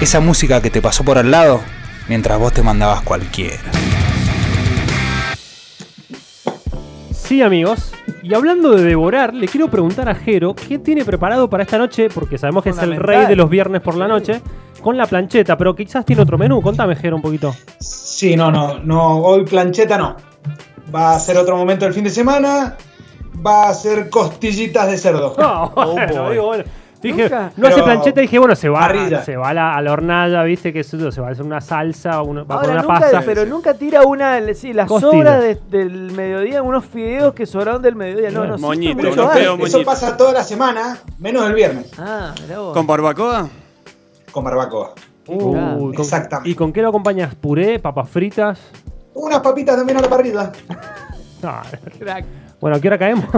Esa música que te pasó por al lado mientras vos te mandabas cualquiera. Sí, amigos. Y hablando de devorar, le quiero preguntar a Jero qué tiene preparado para esta noche, porque sabemos que es el rey de los viernes por la noche, con la plancheta, pero quizás tiene otro menú. Contame, Jero, un poquito. Sí, no, no, no, hoy plancheta no. Va a ser otro momento del fin de semana. Va a ser costillitas de cerdo. No, Oh, bueno, digo, bueno. Dije, Nunca. no hace plancheta, dije, bueno, se va, parrilla. se va a la, a la hornalla, viste, que eso, se va a hacer una salsa, una, va a poner una nunca, pasta. pero nunca tira una, sí, las Costilla. sobras de- del mediodía, unos fideos que sobraron del mediodía. No, no, Moñito, unos antes. pedos Eso pasa toda la semana, menos el viernes. Ah, vos. ¿Con barbacoa? Con barbacoa. Uy, con- Exactamente. ¿Y con qué lo acompañas? ¿Puré, papas fritas? Unas papitas también a la parrilla. No. Crack. Bueno, ¿a qué hora caemos?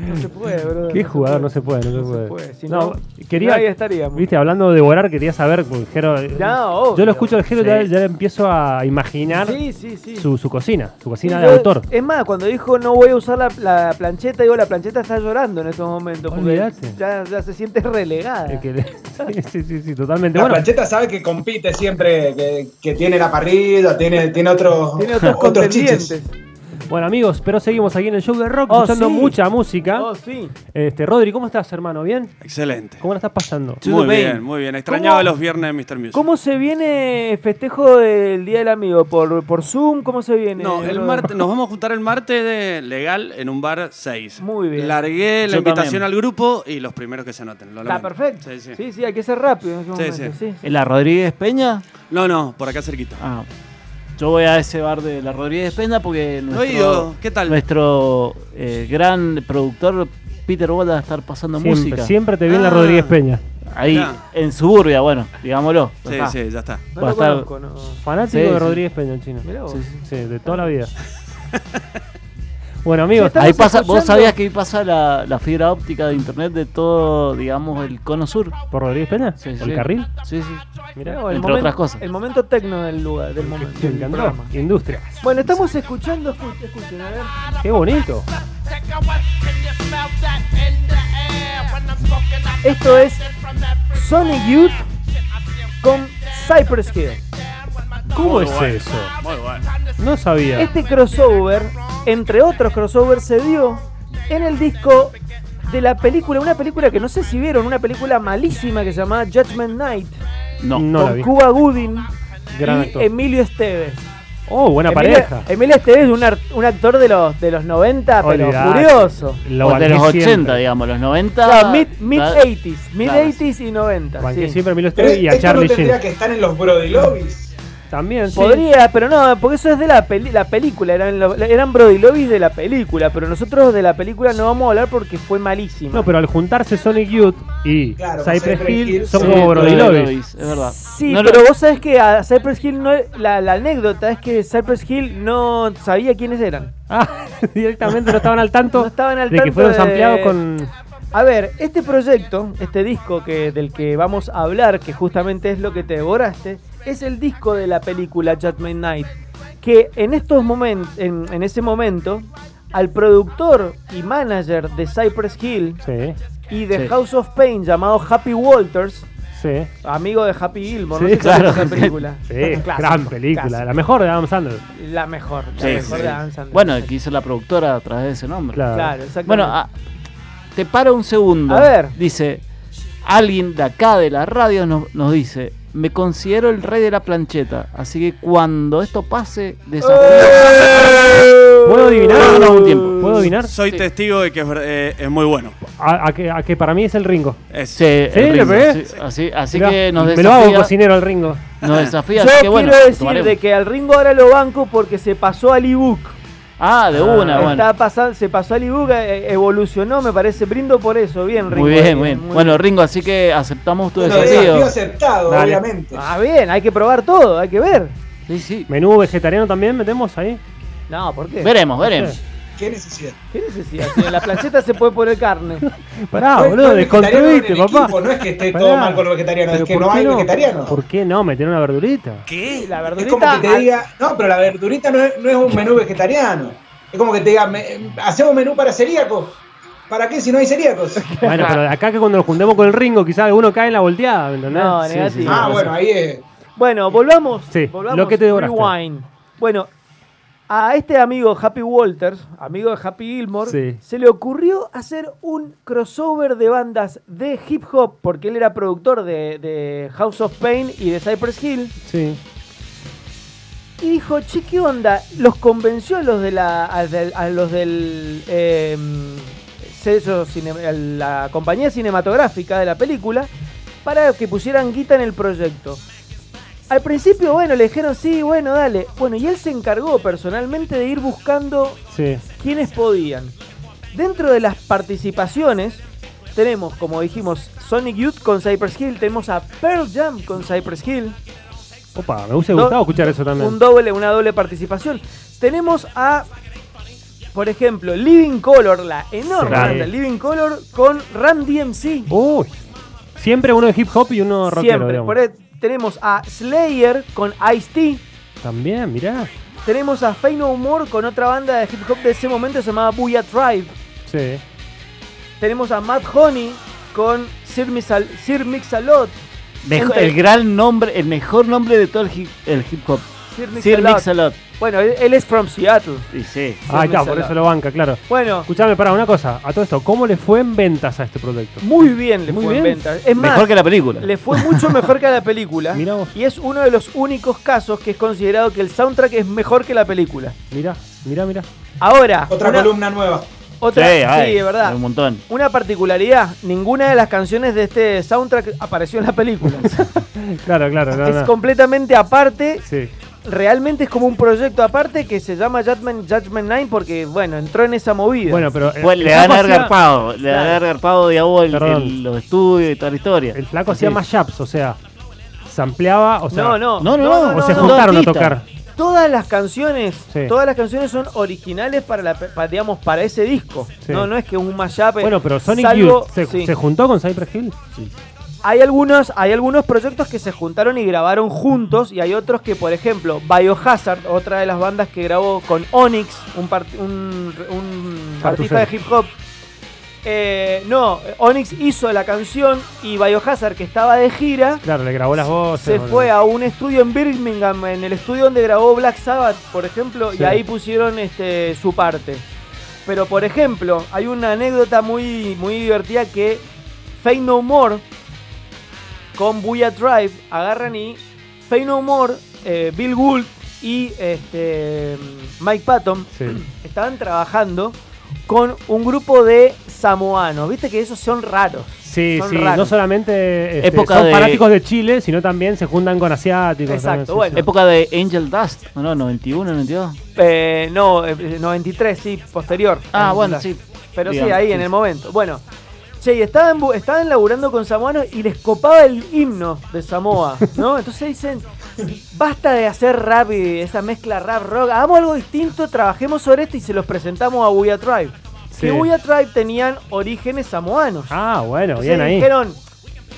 No se puede, bro. ¿Qué jugador? No se puede, no se puede. puede, si no, no, quería, ahí estaríamos. viste, hablando de devorar, quería saber, porque Jero, Ya, obvio. yo lo escucho al Jero, Sí. ya, ya empiezo a imaginar Sí, sí, sí. Su, su cocina, su cocina Sí, de yo- autor. Es más, cuando dijo no voy a usar la, la plancheta, digo, la plancheta está llorando en estos momentos. Porque ya, ya se siente relegada. Es que le- sí, sí, sí, sí, totalmente. La Bueno, plancheta sabe que compite siempre, que, que tiene la parrilla, tiene, tiene otros, Tiene otros otros. Bueno, amigos, pero seguimos aquí en el show de rock, Oh, escuchando sí. mucha música. Oh, sí. Este, Rodri, ¿cómo estás, hermano? ¿Bien? Excelente. ¿Cómo la estás pasando? Muy bien. bien, muy bien. Extrañaba ¿Cómo- los viernes de Mr. Music. ¿Cómo se viene el festejo del Día del Amigo? ¿Por, por Zoom? ¿Cómo se viene? No, el martes, nos vamos a juntar el martes de legal en un bar 6. Muy bien. Largué la Yo invitación también. al grupo y los primeros que se anoten. lo Está perfecto. Sí, sí. Sí, sí, hay que ser rápido en Sí, momento. sí. Sí, sí. ¿En la Rodríguez Peña? No, no, por acá cerquita. Ah, yo voy a ese bar de la Rodríguez Peña porque nuestro, ido. ¿Qué tal? nuestro eh, gran productor Peter Wall va a estar pasando Siempre, música. siempre te viene la Ah. Rodríguez Peña. Ahí, Mirá. en Suburbia, bueno, digámoslo. Sí, Ajá. sí, ya está. No Va a lo estar- conozco, no. Fanático Sí, de sí. Rodríguez Peña, el chino. Mirá vos. Sí, sí. Sí, de toda la vida. bueno, amigos, Ahí pasa, ¿Vos sabías que ahí pasa la, la fibra óptica de internet de todo, digamos, el cono sur? ¿por Rodríguez Peña? Sí, ¿O sí. ¿El carril? Sí, sí. Mirá, No, el Entre momen- otras cosas. El momento tecno del lugar, del momento. me del encantó. programa. Industria. Bueno, estamos escuchando, escuchen, escuchen, a ver. Qué bonito. Esto es Sonic Youth con Cypress Hill. ¿Cómo Muy es bueno. eso? Muy bueno. No sabía. Este crossover, entre otros crossovers, se dio en el disco de la película, una película que no sé si vieron, una película malísima que se llamaba Judgment Night, No. No la con vi. Cuba Gooding Gran y actor. Emilio Esteves. Oh, buena Emilio, pareja. Emilio Esteves, un, ar- un actor de los, de los 90, pero Olvidate. furioso. Lo O de los 80, siempre. digamos, los 90. Claro, mid, mid da- 80s, mid claro. 80s y 90. Banqué sí. siempre Emilio Pero Esteve y a esto no Charlie tendría Sheen. que estar en los Brody Lobbies. También, sí. Podría, pero no, porque eso es de la, peli- la película, eran, lo- eran Brody Lobbies de la película, pero nosotros de la película no vamos a hablar porque fue malísima. No, pero al juntarse Sonic Youth y Claro, Cypress Hill Hill son como Brody Lobbies. Es verdad. Sí, No pero vos sabés que a Cypress Hill no, la, la anécdota es que Cypress Hill no sabía quiénes eran. Ah, directamente no estaban al tanto No estaban al de que fueron de- sampleados con. A ver, este proyecto, este disco que, del que vamos a hablar, que justamente es lo que te devoraste, es el disco de la película Judgment Night. Que en estos momentos, en, en ese momento, al productor y manager de Cypress Hill Sí, y de Sí. House of Pain llamado Happy Walters, sí. amigo de Happy Gilmore, Sí, no sé claro. esa película. Sí, Clásico, gran película. clásico. La mejor de Adam Sandler. La mejor, la Sí, mejor sí. de Adam Sandler. Bueno, que hizo la productora a través de ese nombre. Claro. Claro, exactamente. Bueno, ah, te paro un segundo. A ver. Dice, alguien de acá de la radio nos, nos dice, me considero el rey de la plancheta, así que cuando esto pase, desafío... ¿Puedo adivinar? No, no, un tiempo. ¿Puedo adivinar? Soy Sí. testigo de que es, eh, es muy bueno. A, a que, a que para mí es el Ringo. Es- Sí, el ¿Sí? ¿Le Ringo, pegué? sí, así así Mirá, que nos me lo hago desafía, cocinero al Ringo. nos desafía, Yo así que quiero bueno, decir tomaremos. de que al Ringo ahora lo banco porque se pasó al ebook. Ah, de una, Ah, bueno. Está pasando, se pasó al ebook, eh, evolucionó, me parece. Brindo por eso, bien, Ringo. Muy bien, muy bien. Bueno, Ringo, así que aceptamos tu desafío. desafío aceptado, Dale. obviamente. Ah, bien, hay que probar todo, hay que ver. Sí, sí. Menú vegetariano también metemos ahí. No, ¿por qué? Veremos, veremos. ¿Qué necesidad? ¿Qué necesidad? Si en la plancheta se puede poner carne. Pará, No es- boludo, no es desconstruiste, papá. equipo, no es que esté Pará. todo mal con los vegetarianos, Pero es que ¿por no hay vegetarianos. ¿Por qué no? Meter una verdurita. ¿Qué? La Es verdurita. como que te diga, no, pero la verdurita no es, no es un menú vegetariano. Es como que te diga, me- hacemos menú para celíacos. ¿Para qué si no hay celíacos? Bueno, pero acá que cuando nos juntemos con el Ringo, quizás alguno cae en la volteada, ¿me entendés? No, Sí, negativo. sí, ah, bueno, ahí es. Bueno, volvamos. Sí, volvamos lo que te devoraste. rewind. Bueno, a este amigo Happy Walters, amigo de Happy Gilmore, Sí. se le ocurrió hacer un crossover de bandas de hip hop, porque él era productor de, de House of Pain y de Cypress Hill. Sí. Y dijo, che, ¿qué onda? Los convenció a los de la. a, los del. eh, cine- a la compañía cinematográfica de la película para que pusieran guita en el proyecto. Al principio, bueno, le dijeron, sí, bueno, dale. Bueno, y él se encargó personalmente de ir buscando Sí. quienes podían. Dentro de las participaciones, tenemos, como dijimos, Sonic Youth con Cypress Hill, tenemos a Pearl Jam con Cypress Hill, Opa, me hubiese Do- gustado escuchar eso también. un doble, una doble participación. Tenemos a, por ejemplo, Living Color, la enorme Sí. banda Living Color con Ram DMC. Uy. Siempre uno de hip hop y uno rockero, Siempre. digamos. Por ahí tenemos a Slayer con Ice-T. También, mirá. Tenemos a Fey No More con otra banda de hip hop de ese momento llamada Booyah Tribe. Sí. Tenemos a Matt Honey con Sir, Mixal- Sir Mix-a-Lot. El gran nombre, el mejor nombre de todo el hip, el hip hop. Sir Sir Mix-a-Lot. Bueno, él, él es from Seattle. Y sí. Ah, está, por eso lo banca, claro. Bueno, Escuchame, para una cosa. A todo esto, ¿cómo le fue en ventas a este proyecto? muy bien le Muy fue en bien. venta. Es más, Mejor que la película. le fue mucho mejor que a la película. Mirá vos. Y es uno de los únicos casos que es considerado que el soundtrack es mejor que la película. Mirá, mirá, mirá. Ahora, Otra una- columna nueva. Otra, Sí, es verdad. Un montón. Una particularidad, ninguna de las canciones de este soundtrack apareció en la película. Claro, claro, no, es no. completamente aparte, Sí. Realmente es como un proyecto aparte que se llama Judgment, Judgment 9 porque, bueno, entró en esa movida. Bueno, pero. eh, Pues el le hacía- agarpado, le Perdón. el- los estudios y toda la historia. El flaco Sí. hacía mashups, o sea, sampleaba, o sea. no, no, no, no, O se no, juntaron a tocar. Todas las canciones, Sí. todas las canciones son originales para la, digamos, para ese disco. Sí. No, no es que un mashup. Bueno, pero Sonic salvo- Youth se, sí. se juntó con Cypress Hill. Hay algunos, hay algunos proyectos que se juntaron y grabaron juntos y hay otros que, por ejemplo, Biohazard, otra de las bandas que grabó con Onyx, un, artista de hip hop. eh, no, Onyx hizo la canción y Biohazard, que estaba de gira, Claro, le grabó las voces. se boludo. fue a un estudio en Birmingham, en el estudio donde grabó Black Sabbath, por ejemplo, Sí. y ahí pusieron este, su parte. Pero, por ejemplo, hay una anécdota muy, muy divertida que Fade No More con Booyah Drive agarran y Fade No More, eh, Bill Gould y este, Mike Patton Sí. estaban trabajando con un grupo de samoanos. Viste que esos son raros. Sí, Son sí, raros. no solamente este, Época son de- fanáticos de Chile, sino también se juntan con asiáticos. Exacto, bueno. Época de Angel Dust, ¿o no? 91, 92. Eh, no, eh, 93, sí, posterior. Ah, Eh, bueno, sí. Pero sí, ahí sí, en el momento. Bueno, che, y estaban, estaban laburando con samoanos y les copaba el himno de Samoa, ¿no? Entonces dicen, basta de hacer rap y esa mezcla rap rock, hagamos algo distinto, trabajemos sobre esto y se los presentamos a Booyah Tribe. Sí. Que Tribe tenían orígenes samoanos. Ah, bueno, Entonces bien ahí. dijeron,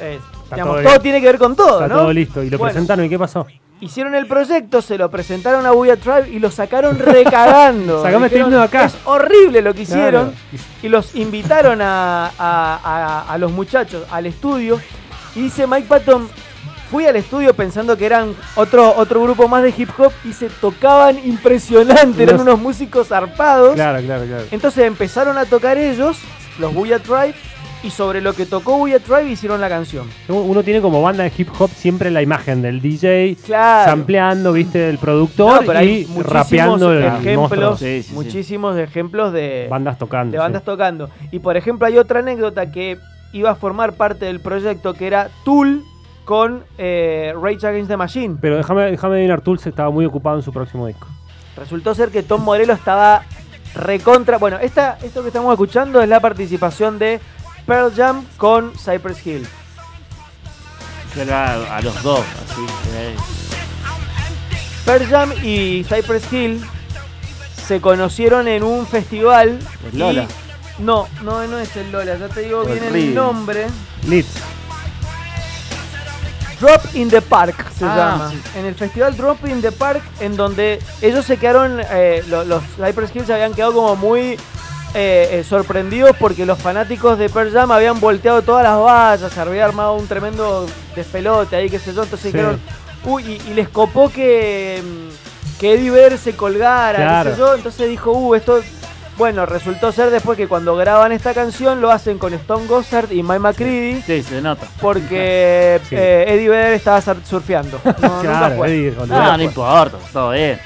eh, digamos, todo tiene que ver con todo, Está ¿no? todo listo. Y lo Bueno. presentaron, ¿y qué pasó? Hicieron el proyecto, se lo presentaron a Booyah Tribe y lo sacaron recagando. Sacame este Dijeron, himno de acá. Es horrible lo que hicieron. Claro. Y los invitaron a, a- a- a los muchachos al estudio. Y dice Mike Patton, fui al estudio pensando que eran otro, otro grupo más de hip hop y se tocaban impresionante, eran Unos- músicos zarpados. Claro, claro, claro. Entonces empezaron a tocar ellos, los Booyah Tribe, y sobre lo que tocó Booyah Tribe hicieron la canción. Uno tiene como banda de hip hop siempre la imagen del DJ Claro. sampleando, viste, del productor No, pero y muchísimos rapeando el ejemplos. Sí, sí. muchísimos ejemplos de Bandas tocando. de bandas sí. tocando. Y por ejemplo hay otra anécdota que iba a formar parte del proyecto que era Tool con eh, Rage Against the Machine. Pero déjame, déjame adivinar, Tool se estaba muy ocupado en su próximo disco. Resultó ser que Tom Morello estaba recontra... Bueno, esta, esto que estamos escuchando es la participación de Pearl Jam con Cypress Hill. Era a, los dos, así. eh. Pearl Jam y Cypress Hill se conocieron en un festival. El y- Lola. No, no, no es el Lola, ya te digo el bien el nombre. Leeds. Drop in the Park se Ah, llama. sí. En el festival Drop in the Park, en donde ellos se quedaron, eh, lo- los, Cypress Hill se habían quedado como muy eh, eh, sorprendidos porque los fanáticos de Pearl Jam habían volteado todas las vallas, se había armado un tremendo despelote ahí, qué sé yo. Entonces Sí. dijeron, uy, y, y les copó que, mm, que Eddie Vedder se colgara, qué sé yo. Entonces dijo, uh, esto. Bueno, resultó ser después que cuando graban esta canción lo hacen con Stone Gossard y Mike McCready. Sí, se nota. Porque Sí. eh, Eddie Vedder estaba sur- surfeando. No, nunca Claro, fue. Eddie, No, olvidate. no importa, todo bien.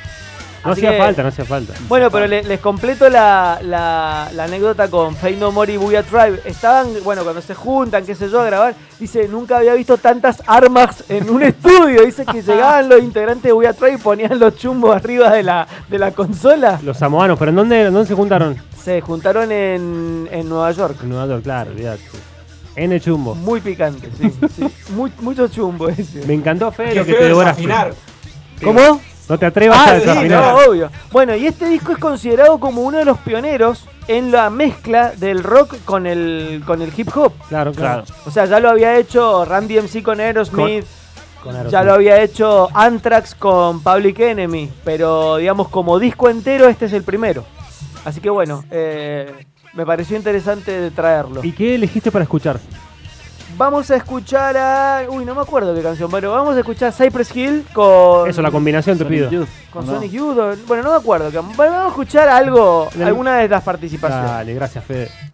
No Así hacía que- falta, no hacía falta. Bueno, pero le- les completo la, la- la anécdota con Fade No More y Booyah Tribe. Estaban, bueno, cuando se juntan, qué sé yo, a grabar, dice, nunca había visto tantas armas en un estudio. Dice que llegaban los integrantes de Booyah Tribe y ponían los chumbos arriba de la, de la consola. Los samoanos, ¿pero en dónde, dónde se juntaron? Se juntaron en, en Nueva York. En Nueva York, claro, olvidate. N chumbo. Muy picante, sí. sí. Muy- mucho chumbo ese. Me encantó, Fede, lo que te devoras. desafinar. ¿Cómo? No te atrevas Ah, a sí, no, obvio. Bueno, y este disco es considerado como uno de los pioneros en la mezcla del rock con el, con el hip hop. Claro, claro. O sea, ya lo había hecho Randy MC con Aerosmith, Con Aerosmith. ya lo había hecho Anthrax con Public Enemy, pero digamos como disco entero este es el primero. Así que bueno, eh, me pareció interesante traerlo. ¿Y qué elegiste para escuchar? Vamos a escuchar a... Uy, no me acuerdo qué canción, pero vamos a escuchar Cypress Hill con... Eso, la combinación te Sonic pido. Youth, Con ¿o no? Sonic Youth, bueno, no me acuerdo. vamos a escuchar algo, alguna de las participaciones. Dale, gracias, Fede.